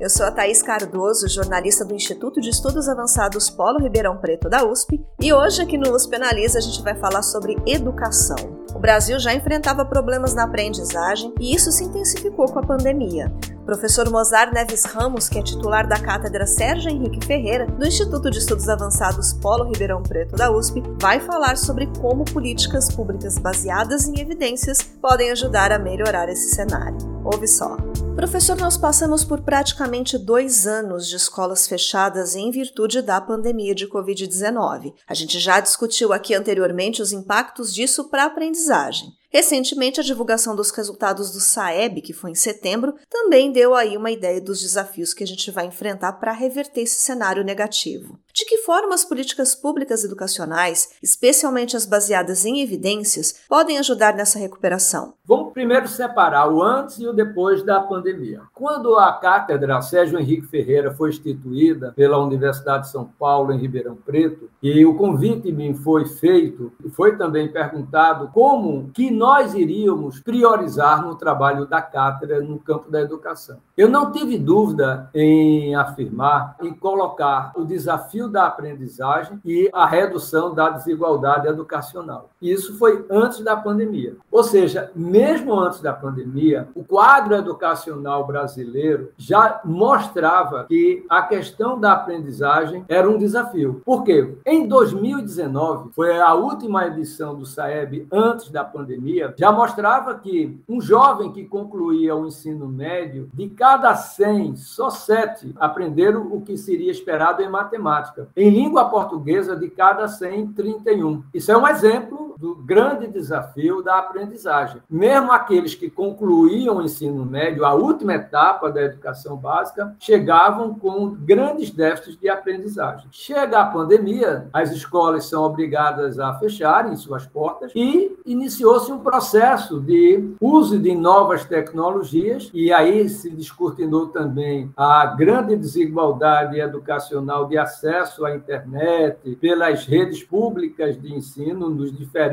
Eu sou a Thaís Cardoso, jornalista do Instituto de Estudos Avançados Polo Ribeirão Preto da USP, e hoje aqui no USP Analisa a gente vai falar sobre educação. O Brasil já enfrentava problemas na aprendizagem e isso se intensificou com a pandemia. Professor Mozart Neves Ramos, que é titular da cátedra Sérgio Henrique Ferreira, do Instituto de Estudos Avançados Polo Ribeirão Preto da USP, vai falar sobre como políticas públicas baseadas em evidências podem ajudar a melhorar esse cenário. Ouve só. Professor, nós passamos por praticamente dois anos de escolas fechadas em virtude da pandemia de Covid-19. A gente já discutiu aqui anteriormente os impactos disso para a aprendizagem. Recentemente, a divulgação dos resultados do SAEB, que foi em setembro, também deu aí uma ideia dos desafios que a gente vai enfrentar para reverter esse cenário negativo. De que forma as políticas públicas educacionais, especialmente as baseadas em evidências, podem ajudar nessa recuperação? Vamos primeiro separar o antes e o depois da pandemia. Quando a cátedra Sérgio Henrique Ferreira foi instituída pela Universidade de São Paulo, em Ribeirão Preto, e o convite me foi feito, foi também perguntado como que nós iríamos priorizar no trabalho da cátedra no campo da educação. Eu não tive dúvida em afirmar, em colocar o desafio da aprendizagem e a redução da desigualdade educacional. Isso foi antes da pandemia. Ou seja, mesmo antes da pandemia, o quadro educacional brasileiro já mostrava que a questão da aprendizagem era um desafio. Por quê? Em 2019, foi a última edição do SAEB antes da pandemia, já mostrava que um jovem que concluía o ensino médio, de cada 100, só 7 aprenderam o que seria esperado em matemática. Em língua portuguesa, de cada 100, 31. Isso é um exemplo do grande desafio da aprendizagem. Mesmo aqueles que concluíam o ensino médio, a última etapa da educação básica, chegavam com grandes déficits de aprendizagem. Chega a pandemia, as escolas são obrigadas a fecharem suas portas e iniciou-se um processo de uso de novas tecnologias e aí se descortinou também a grande desigualdade educacional de acesso à internet, pelas redes públicas de ensino nos diferentes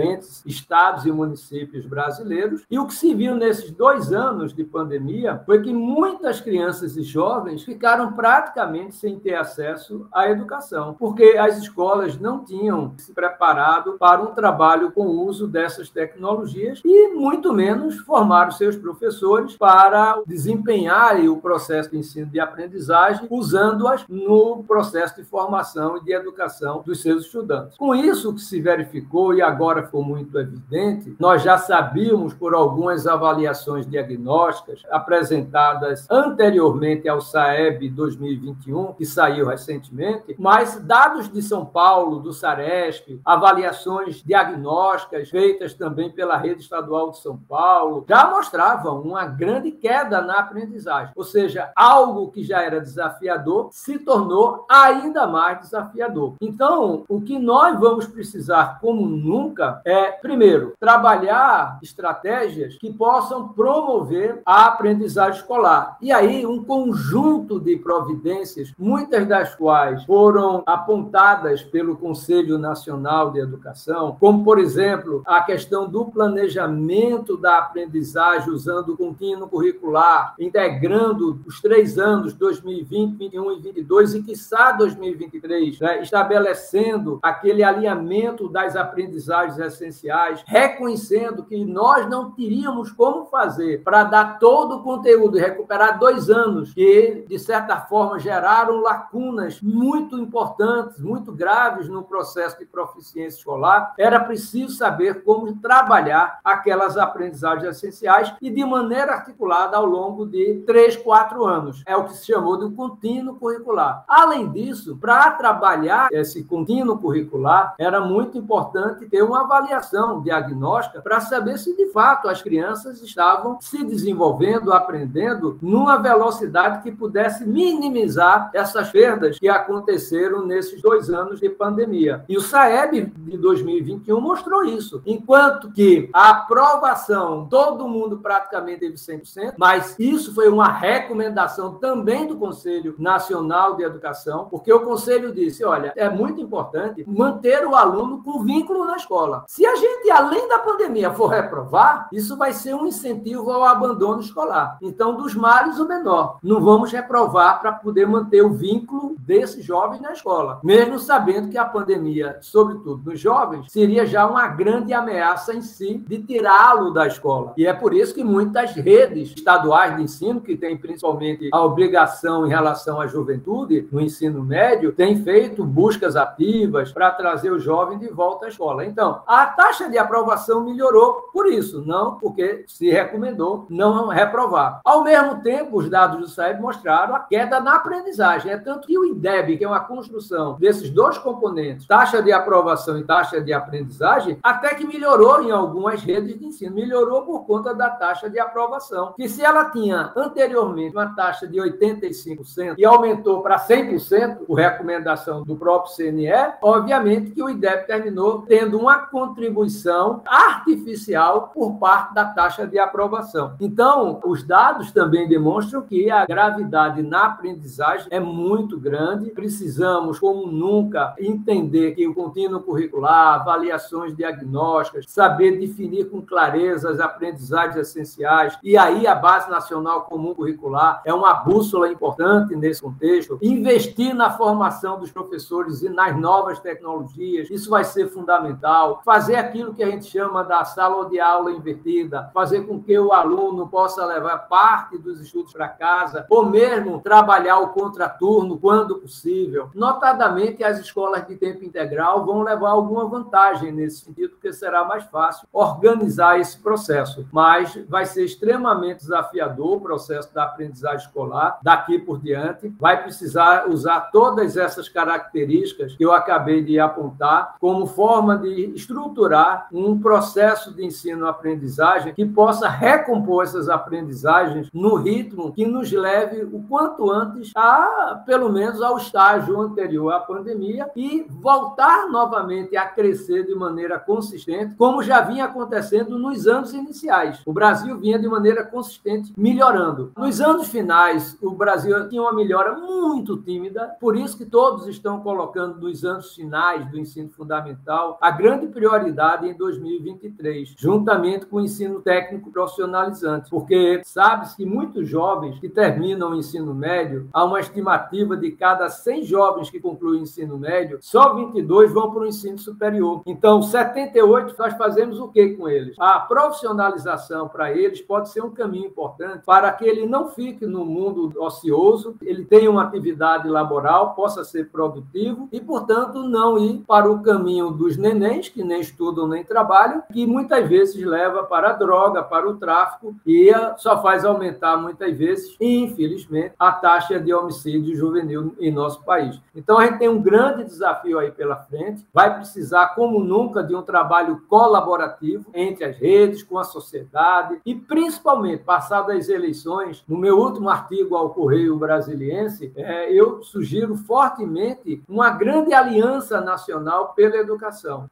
estados e municípios brasileiros. E o que se viu nesses dois anos de pandemia foi que muitas crianças e jovens ficaram praticamente sem ter acesso à educação, porque as escolas não tinham se preparado para um trabalho com o uso dessas tecnologias e muito menos formaram seus professores para desempenhar o processo de ensino e aprendizagem usando-as no processo de formação formação e de educação dos seus estudantes. Com isso, o que se verificou, e agora ficou muito evidente, nós já sabíamos por algumas avaliações diagnósticas apresentadas anteriormente ao SAEB 2021, que saiu recentemente, mas dados de São Paulo, do SARESP, avaliações diagnósticas feitas também pela rede estadual de São Paulo, já mostravam uma grande queda na aprendizagem. Ou seja, algo que já era desafiador se tornou ainda mais desafiador. Então, o que nós vamos precisar, como nunca, é, primeiro, trabalhar estratégias que possam promover a aprendizagem escolar. E aí, um conjunto de providências, muitas das quais foram apontadas pelo Conselho Nacional de Educação, como, por exemplo, a questão do planejamento da aprendizagem usando o contínuo curricular, integrando os três anos, 2020, 2021 e 2022, e, quiçá, 2023 2023, né, estabelecendo aquele alinhamento das aprendizagens essenciais, reconhecendo que nós não teríamos como fazer para dar todo o conteúdo e recuperar dois anos que, de certa forma, geraram lacunas muito importantes, muito graves no processo de proficiência escolar, era preciso saber como trabalhar aquelas aprendizagens essenciais e de maneira articulada ao longo de três, quatro anos. É o que se chamou de um contínuo curricular. Além disso, para trabalhar esse contínuo curricular, era muito importante ter uma avaliação diagnóstica para saber se de fato as crianças estavam se desenvolvendo, aprendendo numa velocidade que pudesse minimizar essas perdas que aconteceram nesses dois anos de pandemia. E o SAEB de 2021 mostrou isso. Enquanto que a aprovação, todo mundo praticamente teve 100%, mas isso foi uma recomendação também do Conselho Nacional de Educação, porque o Conselho disse: olha, é muito importante manter o aluno com vínculo na escola. Se a gente, além da pandemia, for reprovar, isso vai ser um incentivo ao abandono escolar. Então, dos males, o menor. Não vamos reprovar para poder manter o vínculo desses jovens na escola, mesmo sabendo que a pandemia, sobretudo nos jovens, seria já uma grande ameaça em si de tirá-lo da escola. E é por isso que muitas redes estaduais de ensino, que têm principalmente a obrigação em relação à juventude, no ensino médio, têm feito buscas ativas para trazer o jovem de volta à escola. Então, a taxa de aprovação melhorou por isso, não porque se recomendou não reprovar. Ao mesmo tempo, os dados do SAEB mostraram a queda na aprendizagem. É tanto que o IDEB, que é uma construção desses dois componentes, taxa de aprovação e taxa de aprendizagem, até que melhorou em algumas redes de ensino. Melhorou por conta da taxa de aprovação, que se ela tinha anteriormente uma taxa de 85% e aumentou para 100%, por recomendação do próprio CNE, obviamente que o IDEB terminou tendo uma contribuição artificial por parte da taxa de aprovação. Então, os dados também demonstram que a gravidade na aprendizagem é muito grande. Precisamos, como nunca, entender que o contínuo curricular, avaliações diagnósticas, saber definir com clareza as aprendizagens essenciais. E aí a Base Nacional Comum Curricular é uma bússola importante nesse contexto. Investir na formação dos professores e nas novas tecnologias, isso vai ser fundamental. Fazer aquilo que a gente chama da sala de aula invertida, fazer com que o aluno possa levar parte dos estudos para casa, ou mesmo trabalhar o contraturno quando possível. Notadamente, as escolas de tempo integral vão levar alguma vantagem nesse sentido, porque será mais fácil organizar esse processo. Mas vai ser extremamente desafiador o processo da aprendizagem escolar daqui por diante. Vai precisar usar todas essas características que eu acabei de apontar como forma de estruturar um processo de ensino-aprendizagem que possa recompor essas aprendizagens no ritmo que nos leve o quanto antes a, pelo menos, ao estágio anterior à pandemia e voltar novamente a crescer de maneira consistente, como já vinha acontecendo nos anos iniciais. O Brasil vinha de maneira consistente melhorando. Nos anos finais, o Brasil tinha uma melhora muito tímida, por isso que todos estão colocando nos anos finais do ensino fundamental a grande prioridade em 2023, juntamente com o ensino técnico profissionalizante, porque sabe-se que muitos jovens que terminam o ensino médio, há uma estimativa de cada 100 jovens que concluem o ensino médio, só 22 vão para o ensino superior. Então, 78 nós fazemos o que com eles? A profissionalização para eles pode ser um caminho importante para que ele não fique no mundo ocioso, ele tenha uma atividade laboral, possa ser produtivo e, portanto, não ir para o caminho dos nenéns, que nem estudam nem trabalham, que muitas vezes leva para a droga, para o tráfico e só faz aumentar muitas vezes, infelizmente, a taxa de homicídio juvenil em nosso país. Então a gente tem um grande desafio aí pela frente, vai precisar como nunca de um trabalho colaborativo entre as redes, com a sociedade e principalmente passadas as eleições, no meu último artigo ao Correio Brasiliense, é, eu sugiro fortemente uma grande aliança nacional pela educação,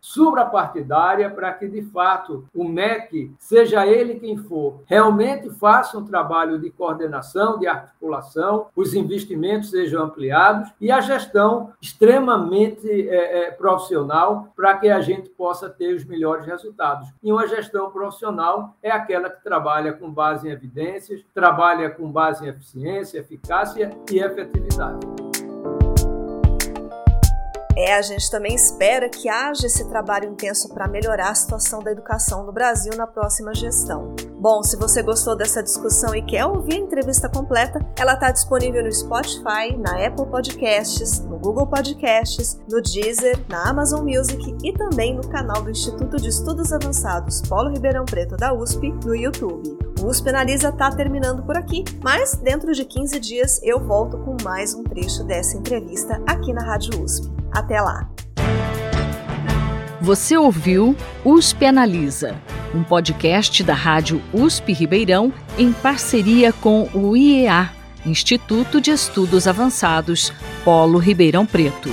suprapartidária, para que de fato o MEC, seja ele quem for, realmente faça um trabalho de coordenação, de articulação, os investimentos sejam ampliados e a gestão extremamente é, é, profissional para que a gente possa ter os melhores resultados. E uma gestão profissional é aquela que trabalha com base em evidências, trabalha com base em eficiência, eficácia e efetividade. É, a gente também espera que haja esse trabalho intenso para melhorar a situação da educação no Brasil na próxima gestão. Bom, se você gostou dessa discussão e quer ouvir a entrevista completa, ela está disponível no Spotify, na Apple Podcasts, no Google Podcasts, no Deezer, na Amazon Music e também no canal do Instituto de Estudos Avançados Polo Ribeirão Preto da USP no YouTube. O USP Analisa está terminando por aqui, mas dentro de 15 dias eu volto com mais um trecho dessa entrevista aqui na Rádio USP. Até lá! Você ouviu USP Analisa, um podcast da Rádio USP Ribeirão em parceria com o IEA, Instituto de Estudos Avançados, Polo Ribeirão Preto.